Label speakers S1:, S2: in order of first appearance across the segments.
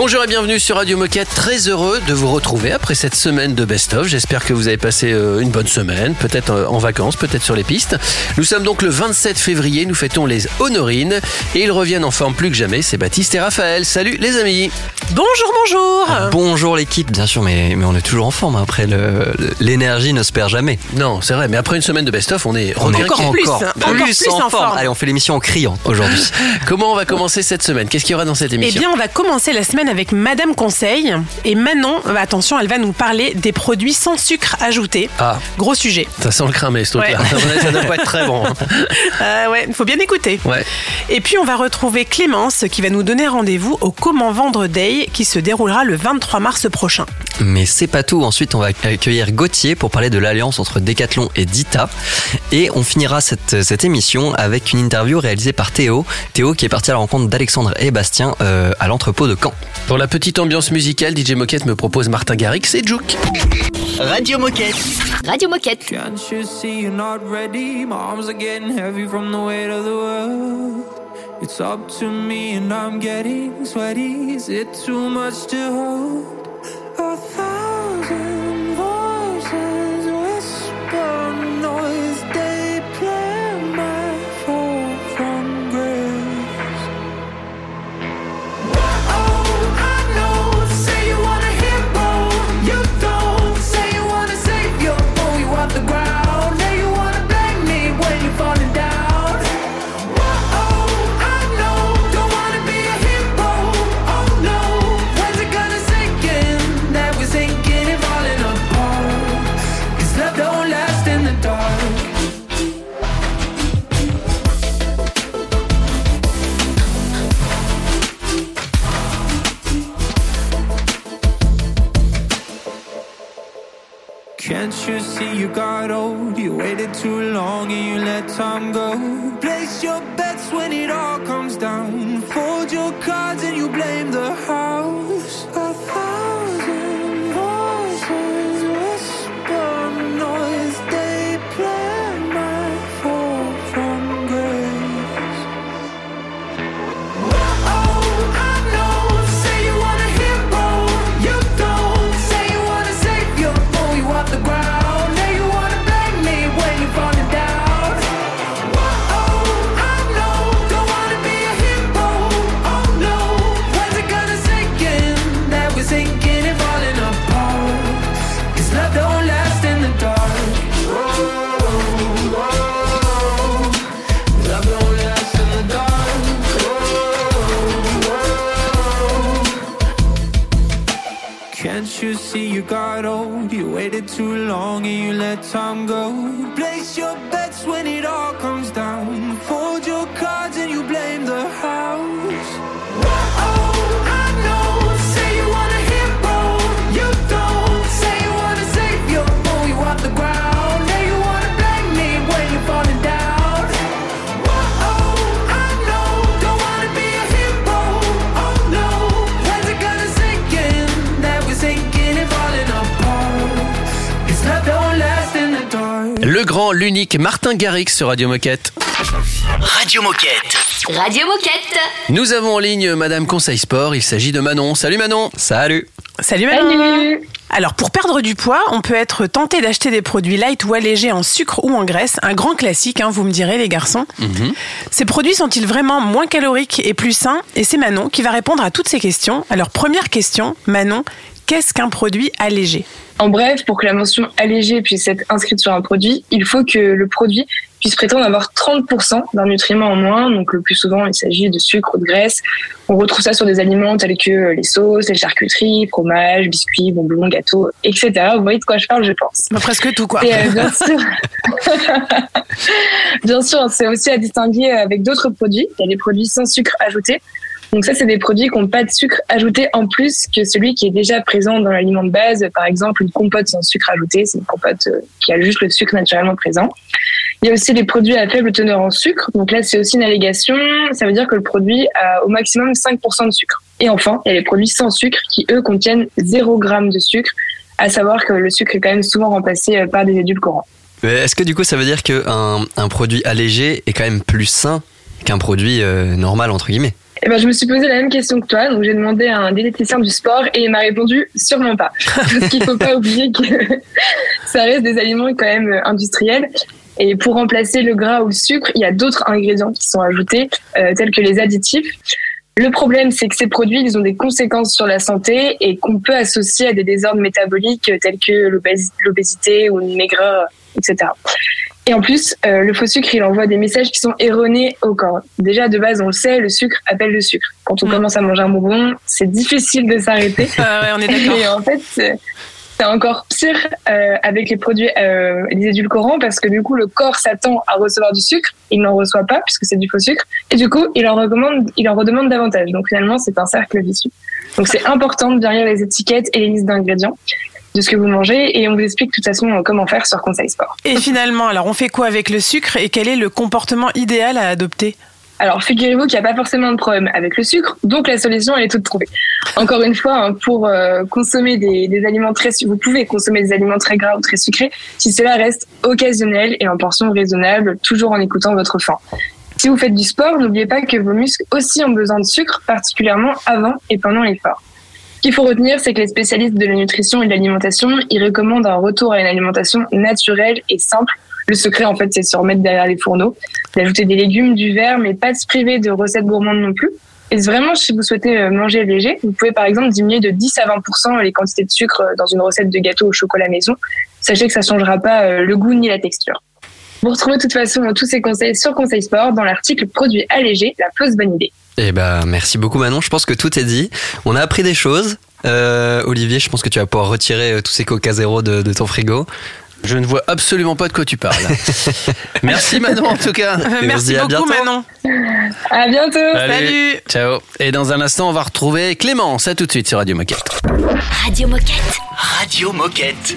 S1: Bonjour et bienvenue sur Radio Moquette. Très heureux de vous retrouver après cette semaine de best-of. J'espère que vous avez passé euh, une bonne semaine, peut-être euh, en vacances, peut-être sur les pistes. Nous sommes donc le 27 février, nous fêtons les Honorines et ils reviennent en forme plus que jamais. C'est Baptiste et Raphaël. Salut les amis.
S2: Bonjour, bonjour.
S3: Ah, bonjour l'équipe, bien sûr, mais, mais on est toujours en forme. hein. Après, l'énergie ne se perd jamais.
S1: Non, c'est vrai, mais après une semaine de best-of, on est
S3: On est
S1: requinqué.
S2: encore plus,
S3: encore
S2: hein, encore plus en forme.
S3: Allez, on fait l'émission en criant aujourd'hui.
S1: Comment on va commencer cette semaine? Qu'est-ce qu'il y aura dans cette
S2: Eh
S1: émission?
S2: bien, on va commencer la semaine avec Madame Conseil. Et Manon, attention, elle va nous parler des produits sans sucre ajouté.
S1: Ah,
S2: Gros sujet.
S1: ça sent le cramer ce truc-là.
S2: Ouais.
S1: Ça doit pas être très bon. hein.
S2: Euh, ouais, il faut bien écouter.
S1: Ouais.
S2: Et puis, on va retrouver Clémence qui va nous donner rendez-vous au Comment Vendre Day qui se déroulera le 23 mars prochain.
S3: Mais c'est pas tout. Ensuite, on va accueillir Gauthier pour parler de l'alliance entre Decathlon et Dita. Et on finira cette, cette émission avec une interview réalisée par Théo. Théo qui est parti à la rencontre d'Alexandre et Bastien euh, à l'entrepôt de Caen.
S1: Pour la petite ambiance musicale, DJ Moquette me propose Martin Garrix et Juke.
S4: Radio Moquette.
S5: Radio Moquette.
S6: Can't you see you're not ready? My arms are getting heavy from the weight of the world. It's up to me and I'm getting sweaty. Is it too much to hold? A long and you let time go.
S1: Grand, l'unique Martin Garrix sur Radio Moquette.
S4: Radio Moquette.
S5: Radio Moquette.
S1: Nous avons en ligne Madame Conseil Sport. Il s'agit de Manon. Salut Manon.
S3: Salut
S2: Salut Manon. Alors, pour perdre du poids, on peut être tenté d'acheter des produits light ou allégés en sucre ou en graisse. Un grand classique, hein, vous me direz, les garçons. Ces produits sont-ils vraiment moins caloriques et plus sains? Et c'est Manon qui va répondre à toutes ces questions. Alors, première question, Manon, qu'est-ce qu'un produit allégé?
S7: En bref, pour que la mention allégée puisse être inscrite sur un produit, il faut que le produit puisse prétendre avoir 30% d'un nutriment en moins. Donc le plus souvent, il s'agit de sucre ou de graisse. On retrouve ça sur des aliments tels que les sauces, les charcuteries, fromages, biscuits, bonbons, gâteaux, etc. Vous voyez de quoi je parle, je pense.
S2: Bah, Presque tout, quoi.
S7: Et euh, bien sûr, bien sûr, c'est aussi à distinguer avec d'autres produits. Il y a les produits sans sucre ajouté. Donc ça, c'est des produits qui n'ont pas de sucre ajouté en plus que celui qui est déjà présent dans l'aliment de base. Par exemple, une compote sans sucre ajouté, c'est une compote euh, qui a juste le sucre naturellement présent. Il y a aussi les produits à faible teneur en sucre. Donc là, c'est aussi une allégation. Ça veut dire que le produit a au maximum 5% de sucre. Et enfin, il y a les produits sans sucre qui, eux, contiennent 0 g de sucre, à savoir que le sucre est quand même souvent remplacé euh, par des édulcorants.
S3: Est-ce que du coup ça veut dire qu'un un produit allégé est quand même plus sain qu'un produit euh, normal entre guillemets?
S7: Eh ben, je me suis posé la même question que toi, donc j'ai demandé à un diététicien du sport et il m'a répondu sûrement pas. Parce qu'il faut pas oublier que ça reste des aliments quand même euh, industriels. Et pour remplacer le gras ou le sucre, il y a d'autres ingrédients qui sont ajoutés, euh, tels que les additifs. Le problème, c'est que ces produits, ils ont des conséquences sur la santé et qu'on peut associer à des désordres métaboliques tels que l'obésité ou une maigreur, etc. Et en plus, euh, le faux sucre, il envoie des messages qui sont erronés au corps. Déjà, de base, on le sait, le sucre appelle le sucre. Quand on mm. commence à manger un bonbon, c'est difficile de s'arrêter.
S2: Ah ouais, on est d'accord.
S7: Et en fait, c'est encore pire euh, avec les produits, euh, les édulcorants, parce que du coup, le corps s'attend à recevoir du sucre, il n'en reçoit pas puisque c'est du faux sucre, et du coup, il en recommande, il en redemande davantage. Donc finalement, c'est un cercle vicieux. Donc c'est important de bien lire les étiquettes et les listes d'ingrédients de ce que vous mangez et on vous explique de toute façon euh, comment faire sur Conseil Sport.
S2: Et finalement, alors on fait quoi avec le sucre et quel est le comportement idéal à adopter?
S7: Alors, figurez-vous qu'il n'y a pas forcément de problème avec le sucre, donc la solution, elle est toute trouvée. Encore une fois, hein, pour euh, consommer des, des, aliments très, vous pouvez consommer des aliments très gras ou très sucrés si cela reste occasionnel et en portion raisonnable, toujours en écoutant votre faim. Si vous faites du sport, n'oubliez pas que vos muscles aussi ont besoin de sucre, particulièrement avant et pendant l'effort. Ce qu'il faut retenir, c'est que les spécialistes de la nutrition et de l'alimentation, ils recommandent un retour à une alimentation naturelle et simple. Le secret, en fait, c'est de se remettre derrière les fourneaux, d'ajouter des légumes, du verre, mais pas de se priver de recettes gourmandes non plus. Et vraiment, si vous souhaitez euh, manger léger, vous pouvez par exemple diminuer de 10 à 20% les quantités de sucre euh, dans une recette de gâteau au chocolat maison. Sachez que ça changera pas euh, le goût ni la texture. Vous retrouvez de toute façon tous ces conseils sur Conseil Sport dans l'article Produits allégés, la fausse bonne idée.
S3: Eh ben, merci beaucoup Manon. Je pense que tout est dit. On a appris des choses. Euh, Olivier, je pense que tu vas pouvoir retirer euh, tous ces coca zéro de, ton frigo.
S1: Je ne vois absolument pas de quoi tu parles. Merci Manon en tout cas.
S2: Euh, merci beaucoup bientôt. Manon.
S7: À bientôt.
S2: Salut.
S1: Ciao. Et dans un instant, on va retrouver Clémence. À tout de suite sur Radio Moquette.
S8: Radio Moquette.
S9: Radio Moquette.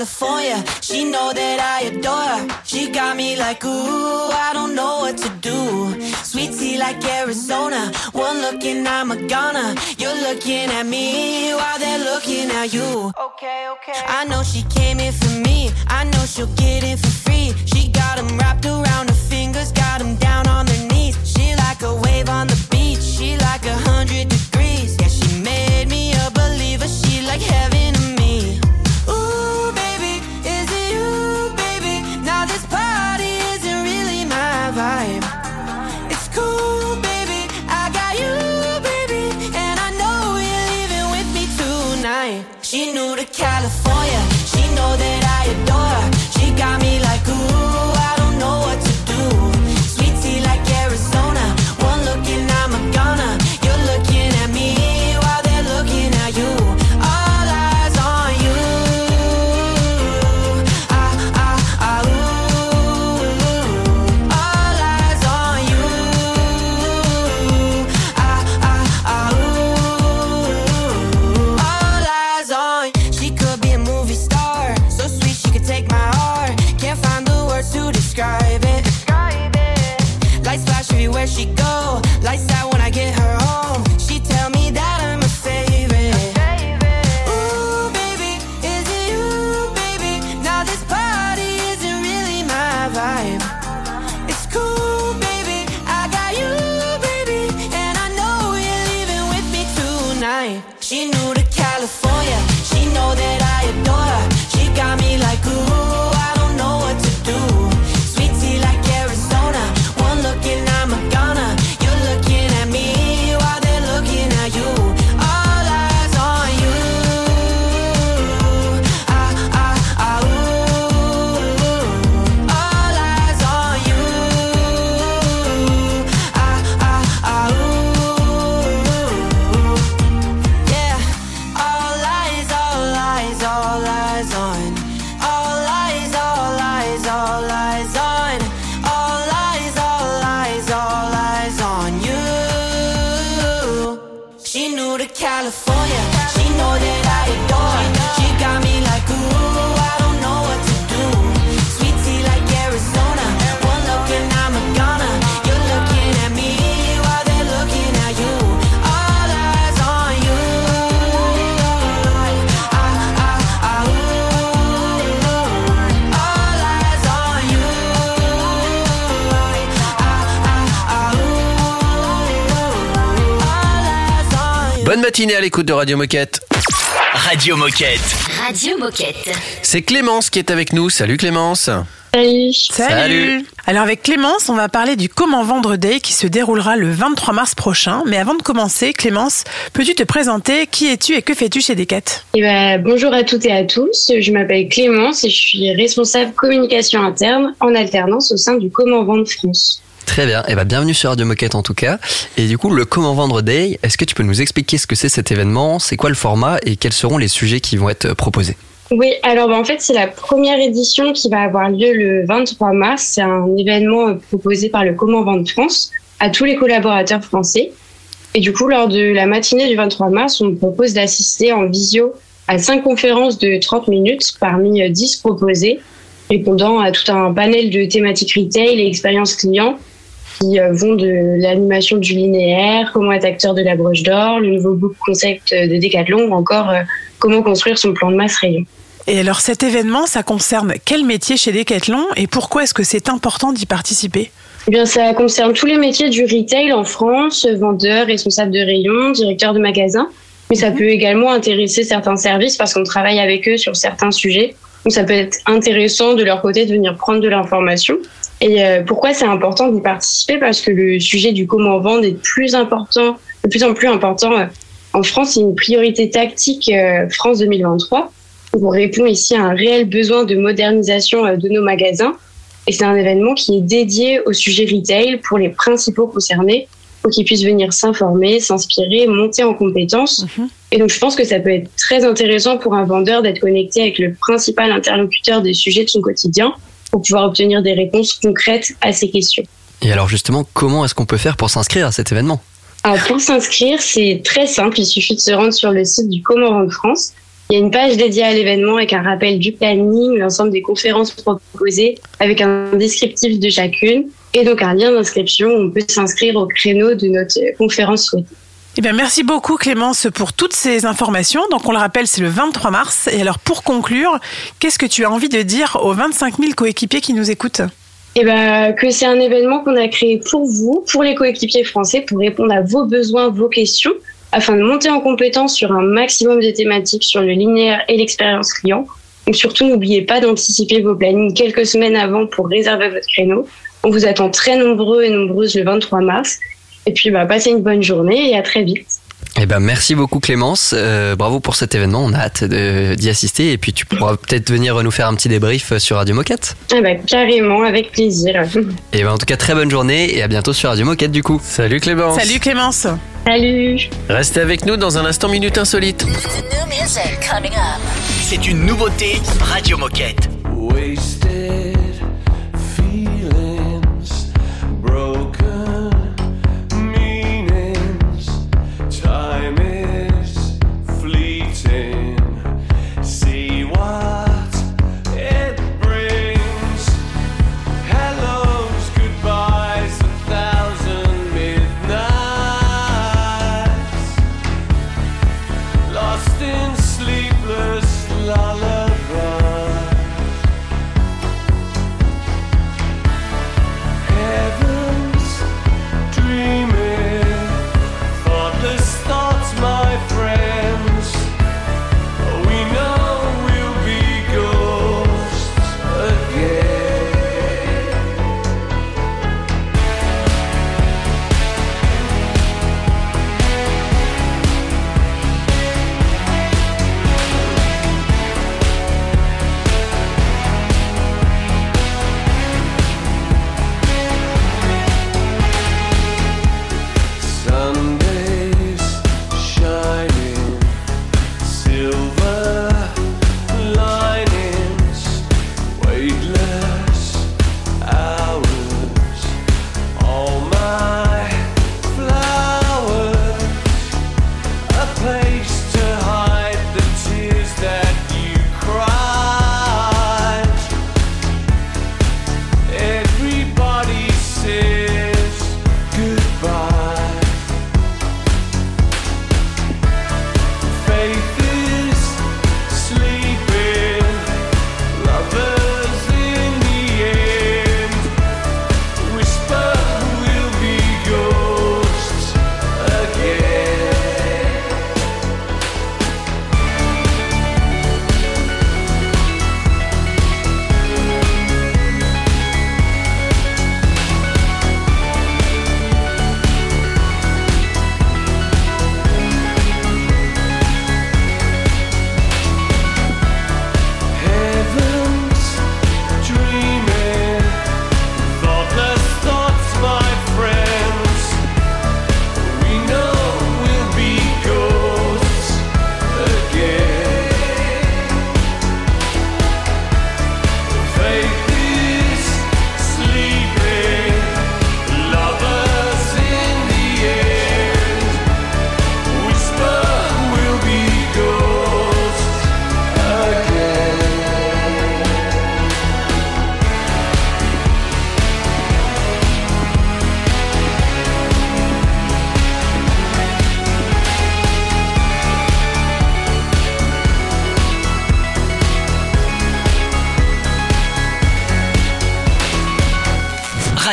S10: California, she know that I adore her. She got me like, ooh, I don't know what to do. Sweet tea like Arizona, one look and I'm a goner. You're looking at me while they're looking at you. Okay, okay. I know she came in for me, I know she'll get it for free. She got them wrapped around her fingers, got them down on their knees. She like a wave on the beach, she like a hundred
S1: matinée à l'écoute de Radio Moquette.
S9: Radio Moquette.
S8: Radio Moquette.
S1: C'est Clémence qui est avec nous. Salut Clémence.
S7: Salut.
S1: Salut.
S2: Alors avec Clémence, on va parler du Comment Vendre Day qui se déroulera le 23 mars prochain. Mais avant de commencer, Clémence, peux-tu te présenter? Qui es-tu et que fais-tu chez Decat?
S11: Eh ben, bonjour à toutes et à tous. Je m'appelle Clémence et je suis responsable communication interne en alternance au sein du Comment Vendre France.
S3: Très bien, et bah bienvenue sur Radio Moquette en tout cas. Et du coup, le Comment Vendre Day, est-ce que tu peux nous expliquer ce que c'est cet événement, c'est quoi le format? Et quels seront les sujets qui vont être proposés?
S11: Oui, alors ben, en fait, c'est la première édition qui va avoir lieu le 23 mars. C'est un événement euh, proposé par le Comment Vendre France à tous les collaborateurs français. Et du coup, lors de la matinée du 23 mars, on propose d'assister en visio à cinq conférences de 30 minutes parmi euh, 10 proposées, répondant à tout un panel de thématiques retail et expérience client qui euh, vont de l'animation du linéaire, comment être acteur de la broche d'or, le nouveau book concept de Decathlon ou encore euh, comment construire son plan de masse rayon.
S2: Et alors cet événement, ça concerne quel métier chez Decathlon et pourquoi est-ce que c'est important d'y participer?
S11: Eh bien, ça concerne tous les métiers du retail en France, vendeur, responsable de rayon, directeur de magasin. Mais ça peut également intéresser certains services parce qu'on travaille avec eux sur certains sujets. Donc ça peut être intéressant de leur côté de venir prendre de l'information. Et euh, pourquoi c'est important d'y participer? Parce que le sujet du comment vendre est de plus important, de plus en plus important euh, en France. C'est une priorité tactique euh, France 2023. Donc, on répond ici à un réel besoin de modernisation de nos magasins. Et c'est un événement qui est dédié au sujet retail pour les principaux concernés, pour qu'ils puissent venir s'informer, s'inspirer, monter en compétences. Et donc, je pense que ça peut être très intéressant pour un vendeur d'être connecté avec le principal interlocuteur des sujets de son quotidien pour pouvoir obtenir des réponses concrètes à ces questions.
S3: Et alors justement, comment est-ce qu'on peut faire pour s'inscrire à cet événement?
S11: Alors pour s'inscrire, c'est très simple. Il suffit de se rendre sur le site du Comment de France. Il y a une page dédiée à l'événement avec un rappel du planning, l'ensemble des conférences proposées, avec un descriptif de chacune et donc un lien d'inscription. On peut s'inscrire au créneau de notre conférence souhaitée.
S2: Eh bien, merci beaucoup Clémence pour toutes ces informations. Donc on le rappelle, c'est le 23 mars. Et alors pour conclure, qu'est-ce que tu as envie de dire aux 25 000 coéquipiers qui nous écoutent?
S11: Eh ben, que c'est un événement qu'on a créé pour vous, pour les coéquipiers français, pour répondre à vos besoins, vos questions, afin de monter en compétence sur un maximum de thématiques sur le linéaire et l'expérience client. Surtout, n'oubliez pas d'anticiper vos plannings quelques semaines avant pour réserver votre créneau. On vous attend très nombreux et nombreuses le 23 mars. Et puis, bah, passez une bonne journée et à très vite.
S3: Eh ben, merci beaucoup Clémence. Euh, bravo pour cet événement. On a hâte d'y assister. Et puis tu pourras peut-être venir nous faire un petit débrief sur Radio Moquette.
S11: Eh ben, carrément, avec plaisir.
S3: Et eh ben, en tout cas, très bonne journée et à bientôt sur Radio Moquette du coup.
S1: Salut Clémence.
S2: Salut Clémence.
S11: Salut.
S1: Restez avec nous dans un instant Minute Insolite.
S12: C'est une nouveauté Radio Moquette.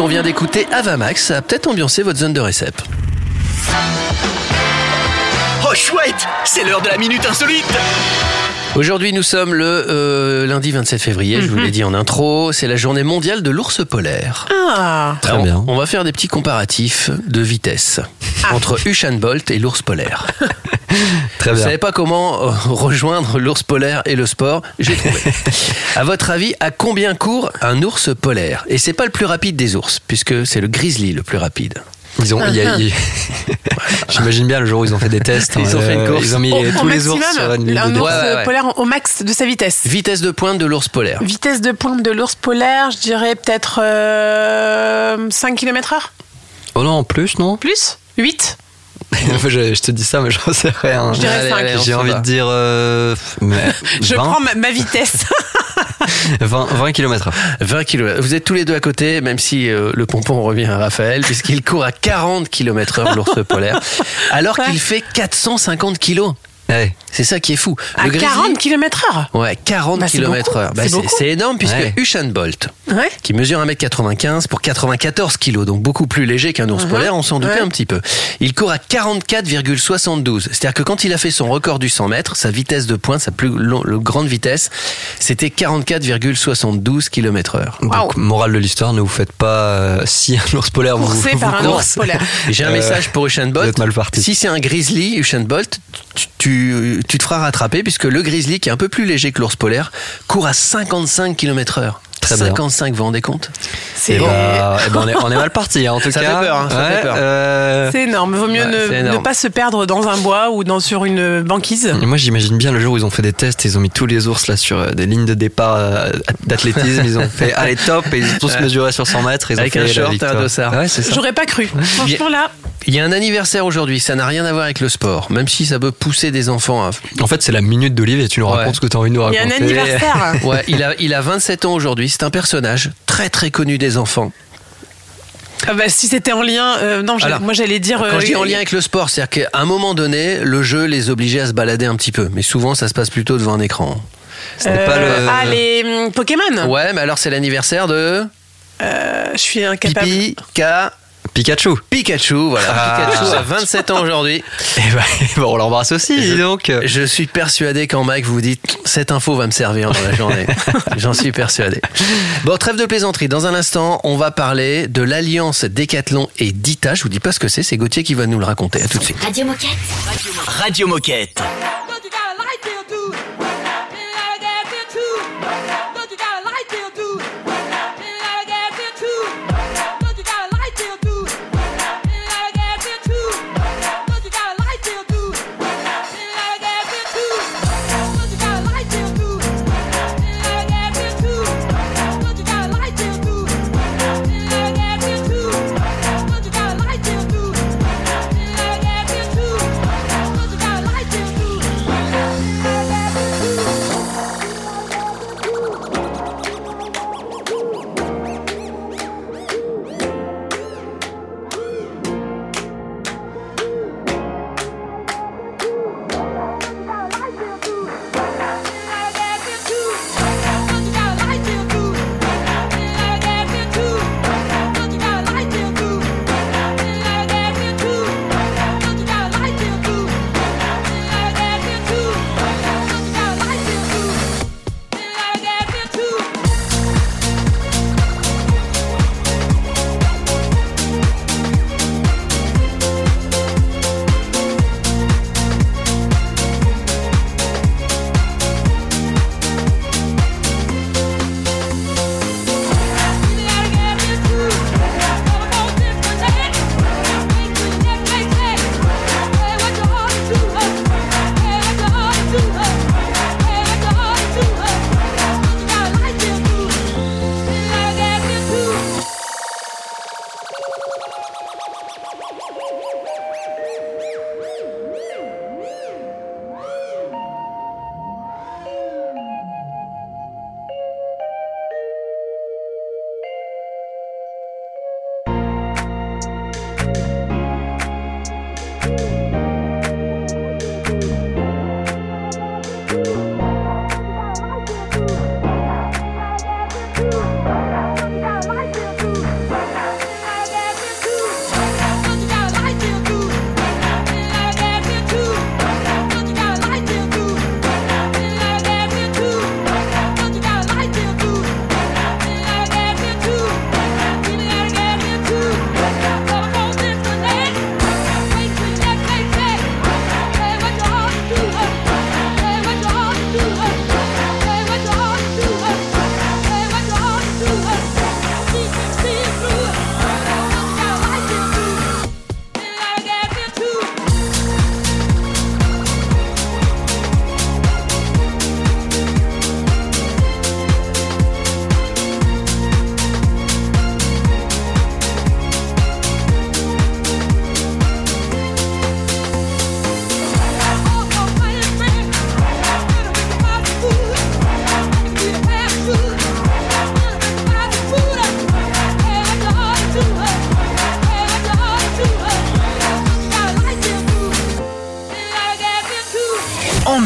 S1: On vient d'écouter Avamax, ça a peut-être ambiancé votre zone de récep.
S13: Oh chouette C'est l'heure de la minute insolite
S1: Aujourd'hui, nous sommes le euh, lundi 27 février, je vous l'ai dit en intro, c'est la journée mondiale de l'ours polaire.
S2: Ah,
S3: Très
S1: Alors,
S3: bien.
S1: On va faire des petits comparatifs de vitesse entre Usain Bolt et l'ours polaire.
S3: Très
S1: Vous
S3: bien.
S1: savez pas comment euh, rejoindre l'ours polaire et le sport J'ai trouvé. à votre avis, à combien court un ours polaire? Et c'est pas le plus rapide des ours, puisque c'est le grizzly le plus rapide.
S3: Ils ont, y a- y J'imagine bien le jour où ils ont fait des tests.
S1: Ils ont fait une course.
S3: Ils ont mis
S2: au,
S3: tous
S2: au
S3: les ours
S2: maximum,
S3: sur une ligne
S2: un
S3: de
S2: ours
S1: Ouais, ouais,
S2: polaire au max de sa vitesse.
S1: Vitesse de pointe de l'ours polaire.
S2: Vitesse de pointe de l'ours polaire, je dirais peut-être euh, 5 km heure.
S3: Oh non, plus, non?
S2: Plus? 8
S3: Enfin, je, je te dis ça, mais j'en sais rien. J'ai envie de dire euh, mais
S2: Je
S3: 20,
S2: prends ma, ma vitesse.
S3: 20, 20 km
S1: 20 km. Vous êtes tous les deux à côté, même si euh, le pompon revient à Raphaël, puisqu'il court à 40 km heure l'ours polaire, alors qu'il fait 450 kilos.
S3: Ouais.
S1: C'est ça qui est fou.
S2: à
S1: Le grizzly-
S2: 40 km heure.
S1: Ouais, 40
S2: Bah, c'est
S1: km
S2: beaucoup.
S1: heure. Bah,
S2: C'est
S1: énorme puisque
S3: Ouais.
S1: Usain Bolt,
S2: Ouais.
S1: qui mesure 1m95 pour 94 kg, donc beaucoup plus léger qu'un ours
S2: Mhm.
S1: polaire, on s'en doutait
S2: Ouais.
S1: un petit peu. Il court à 44,72. C'est-à-dire que quand il a fait son record du 100 mètres, sa vitesse de pointe, sa plus long- le grande vitesse, c'était 44,72 km heure.
S3: Donc, morale de l'histoire, ne vous faites pas euh, si un ours polaire vous, vous
S2: par un ours polaire.
S1: J'ai un
S3: Euh,
S1: message pour Usain
S3: vous
S1: Bolt.
S3: êtes mal parti.
S1: Si c'est un grizzly, Usain Bolt, tu, tu, tu te feras rattraper puisque le grizzly, qui est un peu plus léger que l'ours polaire, court à 55 km heure.
S3: Très bien.
S1: 55, vous vous rendez compte?
S2: C'est
S3: Eh bah, eh ben, on, est, on est mal parti, hein, en tout
S1: Ça
S3: cas.
S1: fait peur, hein, ça
S3: Ouais,
S1: fait peur.
S3: euh,
S2: c'est énorme. Vaut mieux
S1: Ouais,
S2: ne, pas se perdre dans un bois ou dans, sur une banquise.
S3: Moi, j'imagine bien le jour où ils ont fait des tests, ils ont mis tous les ours là sur euh, des lignes de départ euh, d'athlétisme. Ils ont fait allez top et ils ont tous mesuré sur 100 mètres. Ils
S1: Avec
S3: ont
S1: un
S3: fait
S1: short
S3: la
S1: et un dossard.
S3: Ouais.
S2: J'aurais pas cru. Franchement, là,
S1: Il y a un anniversaire aujourd'hui, ça n'a rien à voir avec le sport, même si ça peut pousser des enfants à...
S3: En fait, c'est la minute d'Olivier. Tu nous
S1: Ouais.
S3: racontes ce que tu as envie de nous
S2: il y a
S3: raconter.
S2: un anniversaire.
S1: Ouais, il a, il a 27 ans aujourd'hui, c'est un personnage très très connu des enfants.
S2: Ah bah, si c'était en lien, euh, non,
S1: Alors,
S2: moi j'allais dire.
S1: Quand
S2: euh,
S1: je dis en lien avec le sport, c'est-à-dire qu'à un moment donné, le jeu les obligeait à se balader un petit peu, mais souvent ça se passe plutôt devant un écran.
S3: Pas le-
S2: Ah, les hum, Pokémon
S1: Ouais, mais alors c'est l'anniversaire de
S2: Euh, Je suis incapable.
S1: Pipi, Ka,
S3: Pikachu.
S1: Pikachu, voilà.
S3: Ah.
S1: Pikachu a 27 ans aujourd'hui.
S3: Et ben, bon, on l'embrasse aussi,
S1: Je-
S3: dis donc.
S1: Je suis persuadé quand Mike vous dit cette info va me servir dans la journée. J'en suis persuadé. Bon, trêve de plaisanterie. Dans un instant, on va parler de l'alliance Decathlon et Dita. Je vous dis pas ce que c'est, c'est Gauthier qui va nous le raconter. À tout de suite.
S8: Radio Moquette.
S13: Radio Moquette.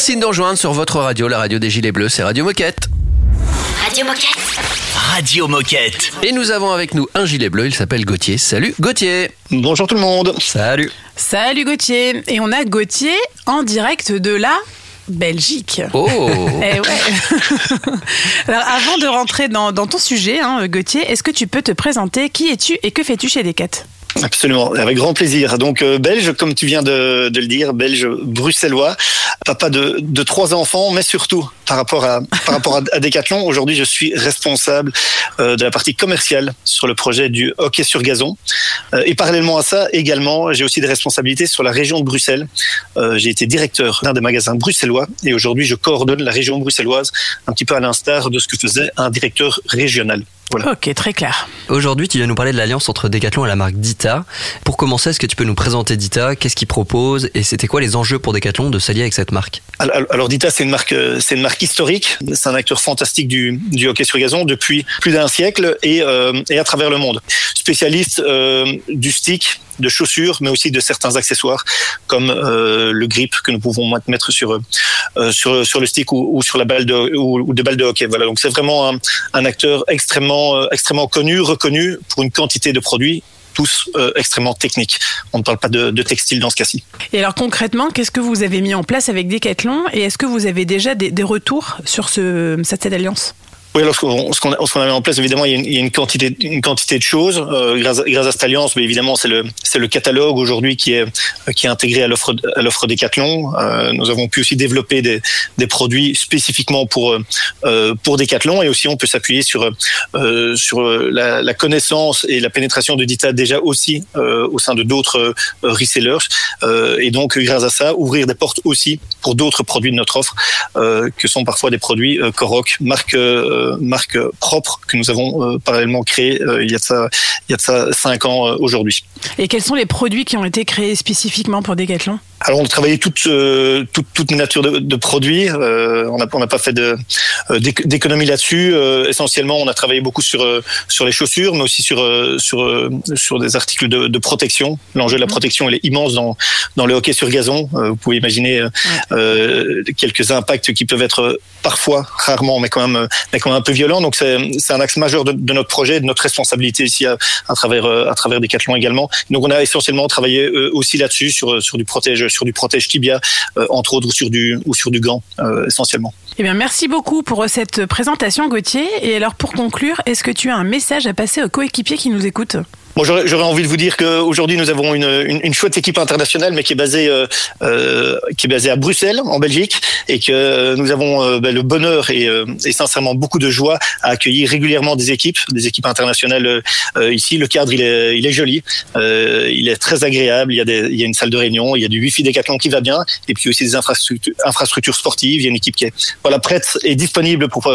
S1: Merci de nous rejoindre sur votre radio, la radio des Gilets Bleus, c'est Radio Moquette.
S8: Radio Moquette.
S13: Radio Moquette.
S1: Et nous avons avec nous un gilet bleu, il s'appelle Gauthier. Salut Gauthier
S14: Bonjour tout le monde
S3: Salut
S2: Salut Gauthier Et on a Gauthier en direct de la Belgique.
S1: Oh
S2: Eh ouais. Alors avant de rentrer dans, dans ton sujet, hein, Gauthier, est-ce que tu peux te présenter? Qui es-tu et que fais-tu chez Decat?
S14: Absolument, avec grand plaisir. Donc euh, belge, comme tu viens de, de, le dire, belge bruxellois, papa de, de, trois enfants, mais surtout par rapport à par rapport à, Decathlon, aujourd'hui je suis responsable euh, de la partie commerciale sur le projet du hockey sur gazon. Euh, et parallèlement à ça, également, j'ai aussi des responsabilités sur la région de Bruxelles. Euh, j'ai été directeur d'un des magasins bruxellois et aujourd'hui je coordonne la région bruxelloise, un petit peu à l'instar de ce que faisait un directeur régional.
S2: Voilà. Ok, très clair.
S3: Aujourd'hui, tu viens nous parler de l'alliance entre Decathlon et la marque Dita. Pour commencer, est-ce que tu peux nous présenter Dita? Qu'est-ce qu'il propose Et c'était quoi les enjeux pour Decathlon de s'allier avec cette marque?
S14: Alors, alors, Dita, c'est une marque, c'est une marque historique. C'est un acteur fantastique du, du hockey sur gazon depuis plus d'un siècle et, euh, et à travers le monde. Spécialiste euh, du stick, de chaussures, mais aussi de certains accessoires comme euh, le grip que nous pouvons mettre sur euh, sur, sur le stick ou, sur la balle de ou, de balle de hockey. Voilà, donc c'est vraiment un, acteur extrêmement euh, extrêmement connu, reconnu pour une quantité de produits tous extrêmement techniques. On ne parle pas de, textile dans ce cas-ci.
S2: Et alors concrètement, qu'est-ce que vous avez mis en place avec Decathlon et est-ce que vous avez déjà des, des retours sur ce, cette alliance?
S14: Oui, alors ce qu'on qu qu en place, évidemment, il y a une, y a une quantité, une quantité de choses euh, grâce, grâce à cette alliance. Mais évidemment, c'est le, le catalogue aujourd'hui qui est, qui est intégré à l'offre, à l'offre Decathlon. Euh, nous avons pu aussi développer des, des produits spécifiquement pour, euh, pour Decathlon, et aussi on peut s'appuyer sur, euh, sur la, la, connaissance et la pénétration de Dita déjà aussi euh, au sein de d'autres resellers, euh, et donc grâce à ça, ouvrir des portes aussi pour d'autres produits de notre offre, que sont parfois des produits Coroc, marque marque propre que nous avons parallèlement créée il y a ça, il y a de ça cinq ans aujourd'hui.
S2: Et quels sont les produits qui ont été créés spécifiquement pour Decathlon?
S14: Alors on a travaillé toute euh, toute, toute nature de, de produits. Euh, on n'a on n'a pas fait de euh, d'économie là-dessus. Euh, essentiellement, on a travaillé beaucoup sur sur les chaussures, mais aussi sur sur sur des articles de, de protection. L'enjeu de la mmh. protection il est immense dans dans le hockey sur gazon. vous pouvez imaginer quelques impacts qui peuvent être parfois, rarement, mais quand même mais quand même un peu violents. Donc c'est c'est un axe majeur de, de, notre projet, de notre responsabilité ici à, à travers à travers Decathlon également. Donc on a essentiellement travaillé aussi là-dessus sur sur du protège sur du protège tibia, euh, entre autres, ou sur du, gant, euh, essentiellement.
S2: Eh bien, merci beaucoup pour cette présentation, Gauthier. Et alors, pour conclure, est-ce que tu as un message à passer aux coéquipiers qui nous écoutent?
S14: Bon, j'aurais envie de vous dire qu'aujourd'hui nous avons une, une, une, chouette équipe internationale, mais qui est basée euh, euh, qui est basée à Bruxelles, en Belgique, et que nous avons euh, ben, le bonheur et, euh, et, sincèrement beaucoup de joie à accueillir régulièrement des équipes, des équipes internationales euh, ici. Le cadre il est, il est joli, il est très agréable. Il y a des, il y a une salle de réunion, il y a du wifi décathlon qui va bien, et puis aussi des infrastructures, infrastructures sportives. Il y a une équipe qui est voilà prête et disponible pour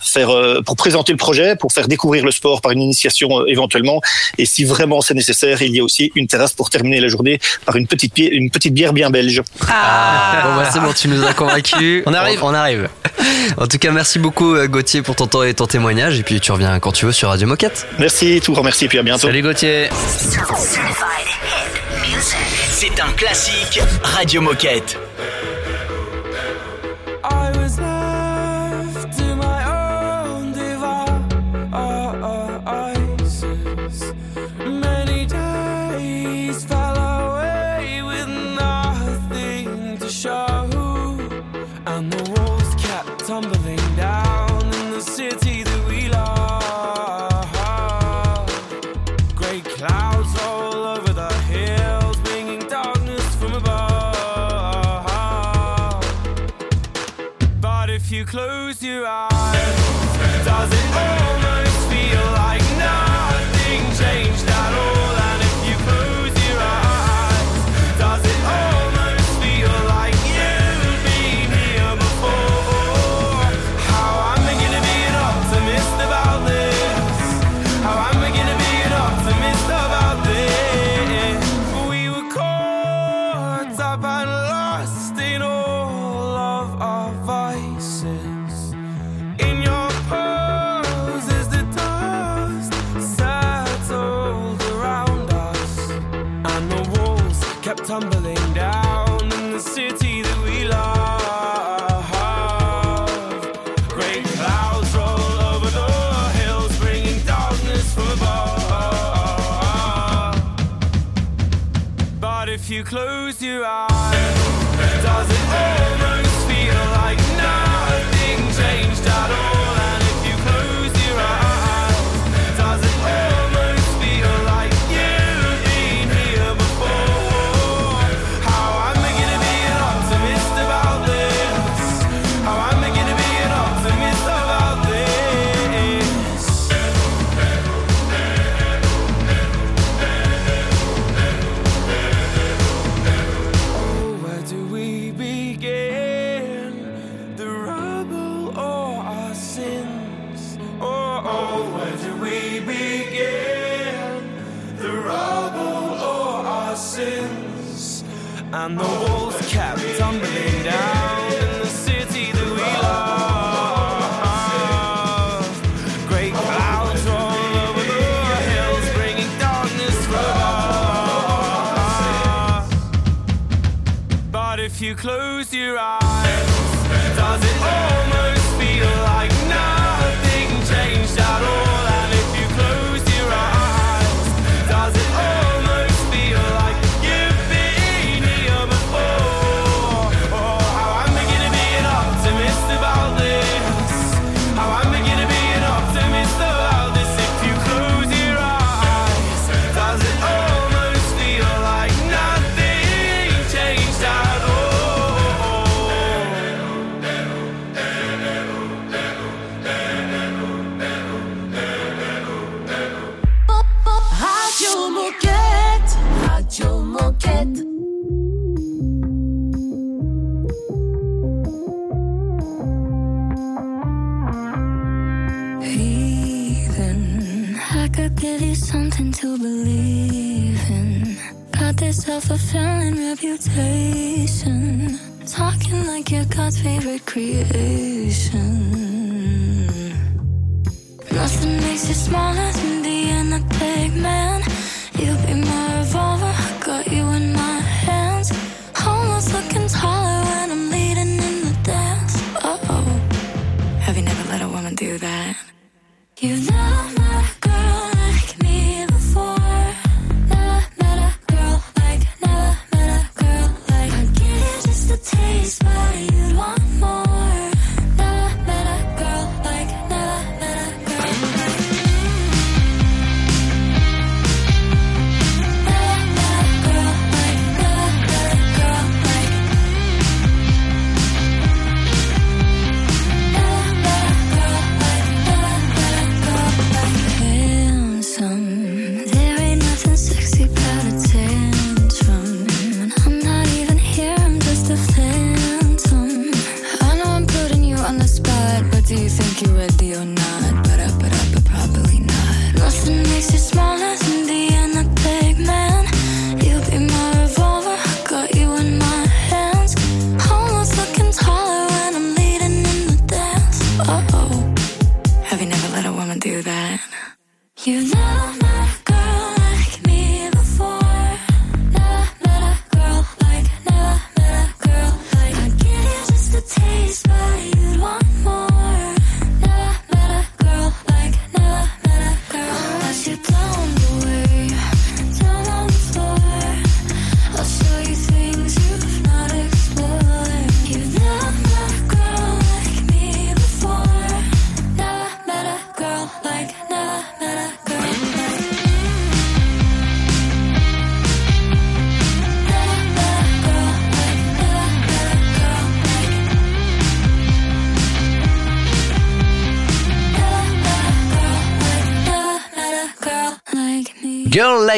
S14: faire pour présenter le projet, pour faire découvrir le sport par une initiation éventuellement. Et si vraiment c'est nécessaire, il y a aussi une terrasse pour terminer la journée par une petite, une petite bière bien belge.
S3: Ah, bon, bah, c'est bon, tu nous as convaincus.
S1: on arrive.
S3: On, arrive. En tout cas, merci beaucoup euh, Gauthier pour ton temps et ton témoignage. Et puis tu reviens quand tu veux sur Radio Moquette.
S14: Merci, tout grand merci, et puis à bientôt.
S1: Salut Gauthier.
S13: C'est un classique Radio Moquette.
S15: But do you think you're ready or not?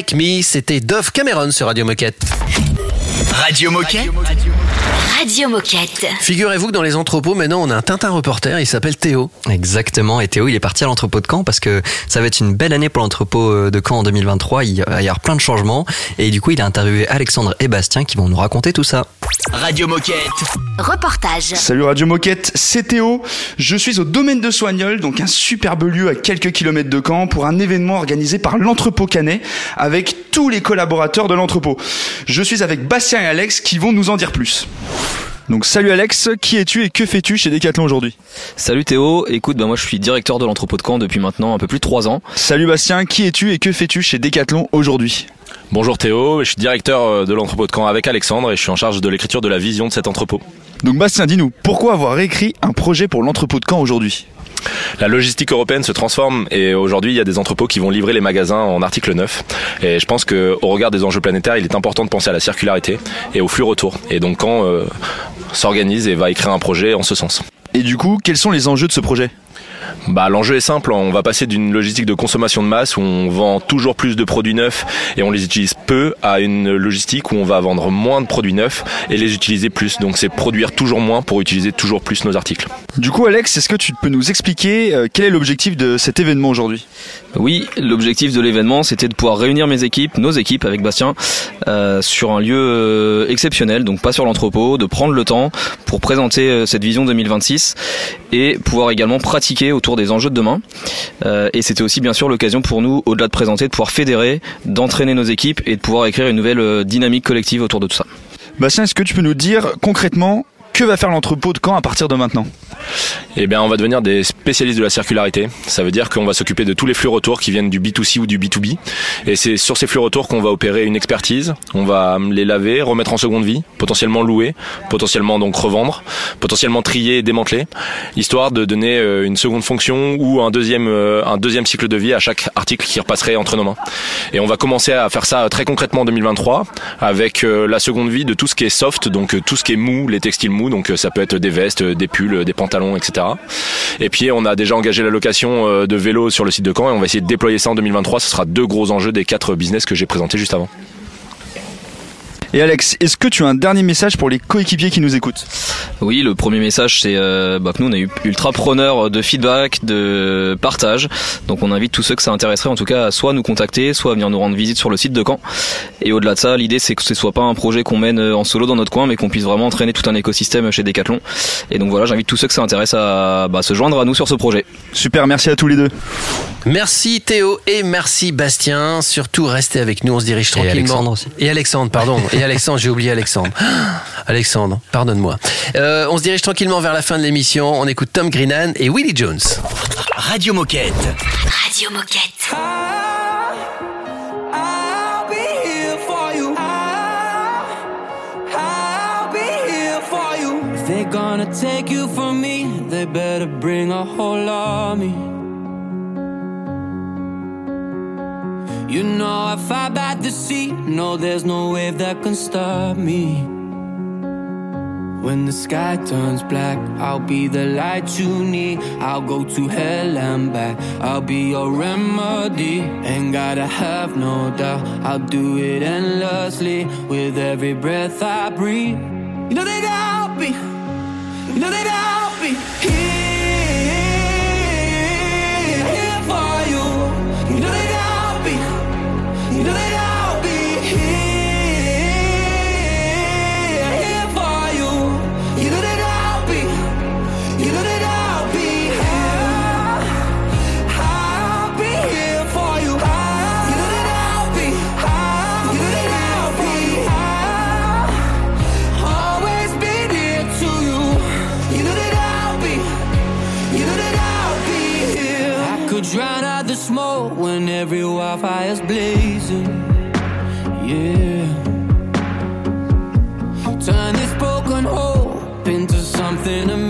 S15: Like Me,
S1: c'était Dove Cameron sur Radio Moquette.
S4: Radio Moquette
S16: Radio Moquette.
S1: Figurez-vous que dans les entrepôts, maintenant, on a un Tintin reporter, il s'appelle Théo.
S3: Exactement, et Théo il est parti à l'entrepôt de Caen parce que ça va être une belle année pour l'entrepôt euh, de Caen en 2023, il va y avoir plein de changements et du coup il a interviewé Alexandre et Bastien qui vont nous raconter tout ça.
S4: Radio Moquette
S16: Reportage.
S17: Salut Radio Moquette, c'est Théo. Je suis au domaine de Soignol, donc un superbe lieu à quelques kilomètres de Caen, pour un événement organisé par l'entrepôt Canet avec tous les collaborateurs de l'entrepôt. Je suis avec Bastien et Alex qui vont nous en dire plus. Donc salut Alex, qui es-tu et que fais-tu chez Decathlon aujourd'hui?
S18: Salut Théo, écoute, bah moi je suis directeur de l'entrepôt de Caen depuis maintenant un peu plus de 3 ans.
S17: Salut Bastien, qui es-tu et que fais-tu chez Decathlon aujourd'hui?
S19: Bonjour Théo, je suis directeur euh, de l'entrepôt de Caen avec Alexandre et je suis en charge de l'écriture de la vision de cet entrepôt.
S17: Donc Bastien, dis-nous, pourquoi avoir écrit un projet pour l'entrepôt de Caen aujourd'hui?
S19: La logistique européenne se transforme et aujourd'hui il y a des entrepôts qui vont livrer les magasins en article neuf. Et je pense qu'au regard des enjeux planétaires, il est important de penser à la circularité et au flux retour. Et donc Caen euh, s'organise et va écrire un projet en ce sens.
S17: Et du coup, quels sont les enjeux de ce projet?
S19: Bah, l'enjeu est simple, on va passer d'une logistique de consommation de masse où on vend toujours plus de produits neufs et on les utilise peu à une logistique où on va vendre moins de produits neufs et les utiliser plus. Donc c'est produire toujours moins pour utiliser toujours plus nos articles.
S17: Du coup Alex, est-ce que tu peux nous expliquer euh, quel est l'objectif de cet événement aujourd'hui?
S18: Oui, l'objectif de l'événement c'était de pouvoir réunir mes équipes, nos équipes avec Bastien, euh, sur un lieu euh, exceptionnel, donc pas sur l'entrepôt, de prendre le temps pour présenter cette vision 2026 et pouvoir également pratiquer autour des enjeux de demain. Euh, et c'était aussi bien sûr l'occasion pour nous, au-delà de présenter, de pouvoir fédérer, d'entraîner nos équipes et de pouvoir écrire une nouvelle euh, dynamique collective autour de tout ça.
S17: Bastien, est-ce que tu peux nous dire concrètement que va faire l'entrepôt de Caen à partir de maintenant
S19: Eh bien, on va devenir des spécialistes de la circularité. Ça veut dire qu'on va s'occuper de tous les flux retours qui viennent du B2C ou du B2B. Et c'est sur ces flux retours qu'on va opérer une expertise. On va les laver, remettre en seconde vie, potentiellement louer, potentiellement donc revendre, potentiellement trier et démanteler, histoire de donner euh, une seconde fonction ou un deuxième, euh, un deuxième cycle de vie à chaque article qui repasserait entre nos mains. Et on va commencer à faire ça très concrètement en 2023 avec euh, la seconde vie de tout ce qui est soft, donc tout ce qui est mou, les textiles mous, donc ça peut être des vestes, des pulls, des pantalons, etc. Et puis on a déjà engagé la location euh, de vélos sur le site de Caen et on va essayer de déployer ça en 2023. Ce sera deux gros enjeux des quatre business que j'ai présentés juste avant.
S17: Et Alex, est-ce que tu as un dernier message pour les coéquipiers qui nous écoutent?
S18: Oui, le premier message c'est euh, bah, que nous on est ultra preneurs de feedback, de partage. Donc on invite tous ceux que ça intéresserait en tout cas à soit nous contacter, soit à venir nous rendre visite sur le site de Caen. Et au-delà de ça, l'idée c'est que ce soit pas un projet qu'on mène en solo dans notre coin, mais qu'on puisse vraiment entraîner tout un écosystème chez Decathlon. Et donc voilà, j'invite tous ceux que ça intéresse à bah, se joindre à nous sur ce projet.
S17: Super, merci à tous les deux.
S1: Merci Théo et merci Bastien. Surtout restez avec nous, on se dirige tranquillement.
S3: Et Alexandre aussi.
S1: Et Alexandre, pardon. Et Alexandre, j'ai oublié Alexandre. Alexandre, pardonne-moi. Euh, on se dirige tranquillement vers la fin de l'émission. On écoute Tom Greenan et Willie Jones.
S13: Radio Moquette.
S8: Radio Moquette.
S20: I'll be here for you. I'll be here for you. If they're gonna take you from me, they better bring a whole army. You know I fight by the sea. No, there's no wave that can stop me. When the sky turns black, I'll be the light you need. I'll go to hell and back. I'll be your remedy. Ain't gotta have no doubt. I'll do it endlessly with every breath I breathe. You know that I'll be. You know that I'll be here, Drown out the smoke when every wildfire's blazing. Yeah. Turn this broken hope into something amazing.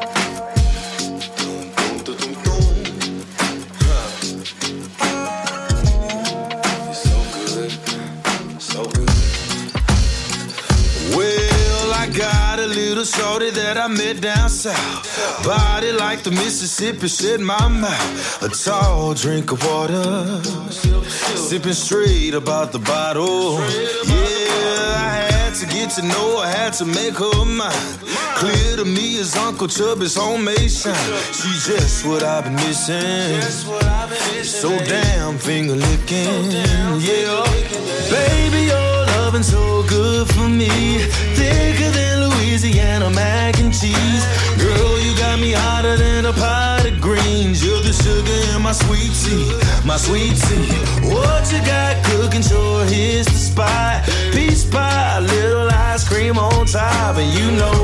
S21: Little shorty that I met down south. Body like the Mississippi, shit in my mouth. A tall drink of water. Sipping straight about the bottle. Yeah, I had to get to know her, had to make her mine. Clear to me as Uncle Chubby's homemade shine. She's just what I've been missing. So damn finger licking. Yeah, baby, loving so good for me. Thicker than Louisiana mac and cheese. Girl, you got me hotter than a pot of greens. You're the sugar in my sweet tea, my sweet tea. What you got cooking? Sure, here's the spot. Peach pie, little ice cream on top, and you know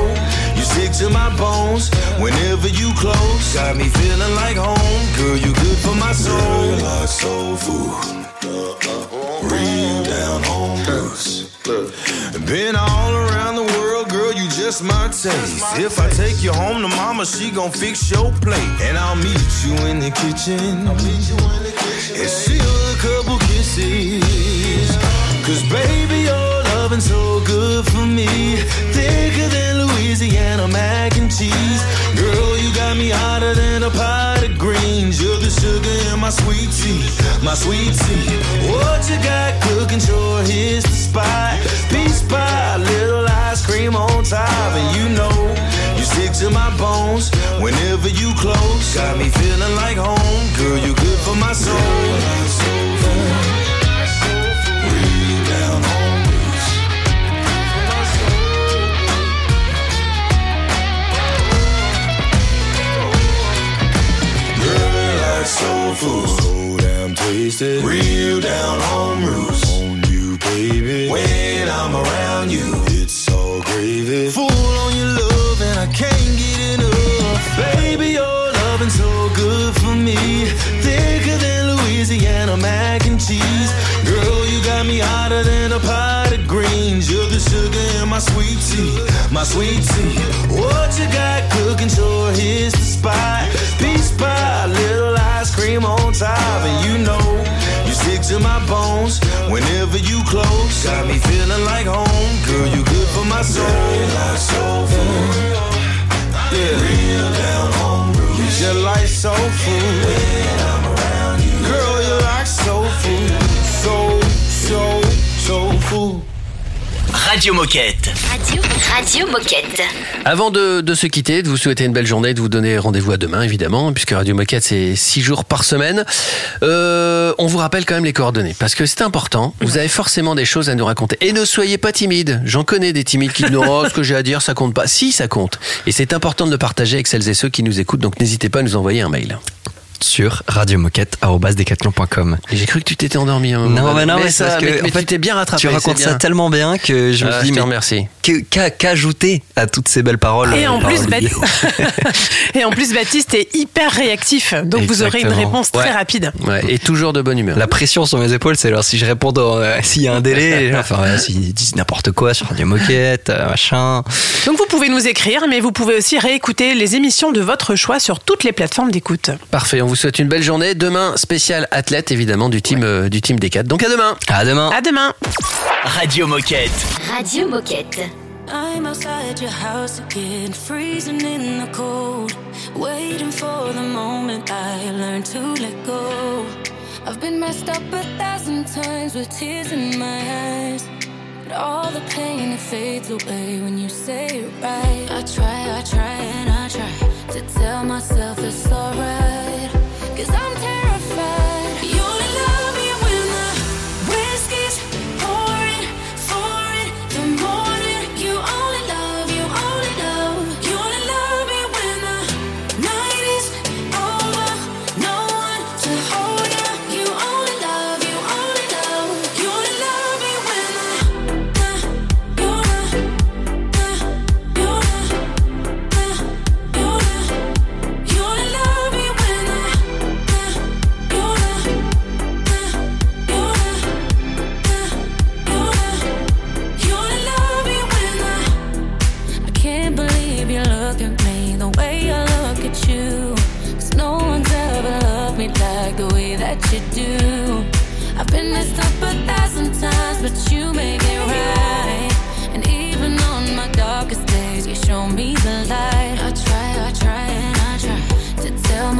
S21: you stick to my bones whenever you close. Got me feeling like home, girl. You good for my soul. Girl, like soul food. Real down home roots. Been all around the world, girl, you just my taste. If I take you home to mama, she gon' fix your plate. And I'll meet you in the kitchen. And seal a couple kisses. Cause baby, your loving so good for me. Thicker than Louisiana mac and cheese. Girl, you got me hotter than a pot of greens. You're the sugar in my sweet tea, my sweet tea. What you got cooking sure is the spot. Peace pie, little ice cream on top, and you know you stick to my bones whenever you close. Got me feeling like home, girl. You
S13: Moquette.
S8: Radio, Radio Moquette.
S1: Avant de, de se quitter, de vous souhaiter une belle journée, de vous donner rendez-vous à demain, évidemment, puisque Radio Moquette, c'est six jours par semaine. Euh, on vous rappelle quand même les coordonnées, parce que c'est important. Vous avez forcément des choses à nous raconter. Et ne soyez pas timides. J'en connais des timides qui disent, oh, ce que j'ai à dire, ça compte pas. Si, ça compte. Et c'est important de le partager avec celles et ceux qui nous écoutent, donc n'hésitez pas à nous envoyer un mail.
S3: Sur radiomoquette.com.
S1: J'ai cru que tu t'étais endormi. Hein,
S3: Non, mais non, mais,
S1: ça,
S3: c'est parce
S1: mais,
S3: que
S1: mais
S3: en fait,
S1: tu t'es bien rattrapé.
S3: Tu racontes ça tellement bien que je me
S1: Ah,
S3: suis dit,
S1: je
S3: qu'a- qu'ajouter à toutes ces belles paroles
S2: Et en,
S3: euh,
S2: plus, Baptiste... et en plus, Baptiste est hyper réactif. Donc, vous aurez une réponse très rapide.
S1: Ouais, et toujours de bonne humeur.
S3: La pression sur mes épaules, c'est alors si je réponds euh, s'il y a un délai, les gens, enfin, ouais, s'ils disent n'importe quoi sur Radio Moquette, euh, machin.
S2: Donc, vous pouvez nous écrire, mais vous pouvez aussi réécouter les émissions de votre choix sur toutes les plateformes d'écoute.
S1: Parfait, on vous souhaite une belle journée. Demain, spécial athlète, évidemment, du team, euh, du team D4. Donc à demain.
S3: À demain.
S2: À demain.
S13: Radio Moquette.
S8: Radio Moquette.
S9: I'm outside your house again, freezing in the cold. Waiting for the moment I learn to let go. I've been messed up a thousand times with tears in my eyes. But all the pain it fades away when you say it right. I try, I try, and I try to tell myself it's alright.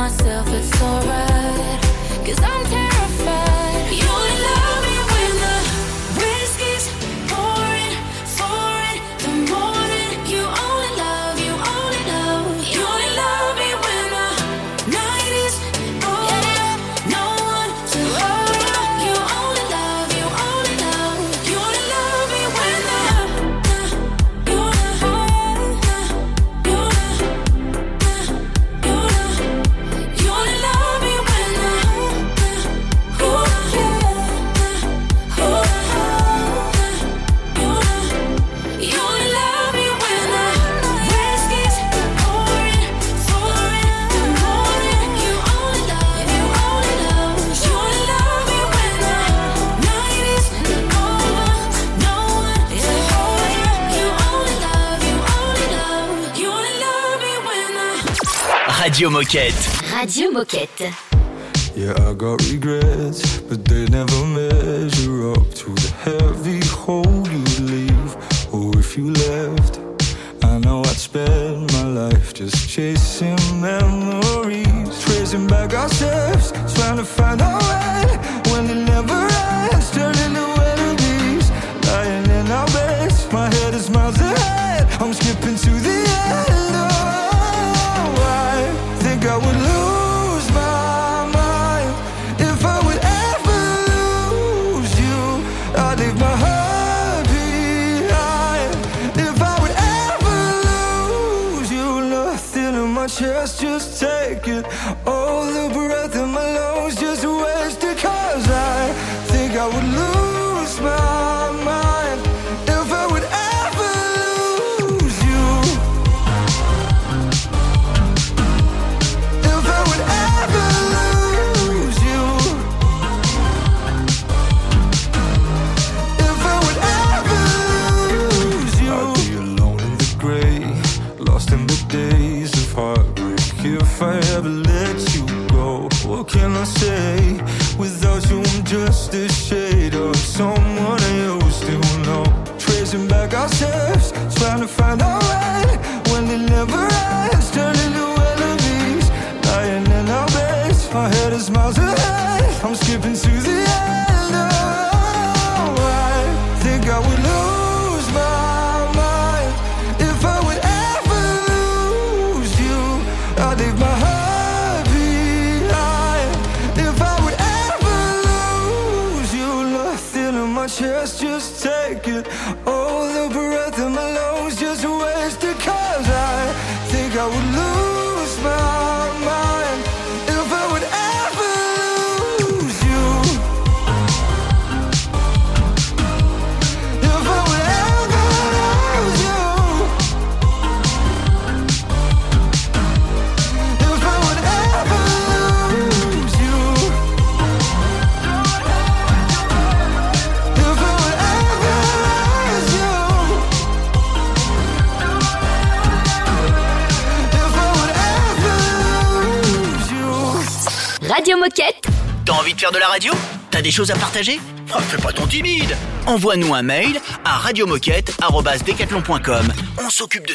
S9: Myself it's alright. Cause I'm terrified.
S4: Radio Moquette.
S22: Radio Moquette.
S8: Yeah, I got regrets, but they never measure up to the heavy hole you leave. Or if you left, I know I'd spend my life just chasing memories, tracing back ourselves, trying to find our way. never let you go. What can I say? Without you, I'm just a
S4: shame. de faire de la radio T'as des choses à partager ah, Fais pas ton timide Envoie-nous un mail à radiomoquette.com. On s'occupe de